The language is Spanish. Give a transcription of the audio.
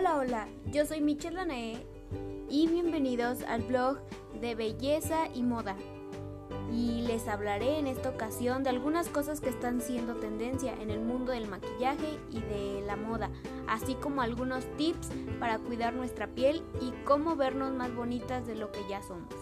Hola, hola, yo soy Michelle Danae y bienvenidos al blog de belleza y moda. Y les hablaré en esta ocasión de algunas cosas que están siendo tendencia en el mundo del maquillaje y de la moda, así como algunos tips para cuidar nuestra piel y cómo vernos más bonitas de lo que ya somos.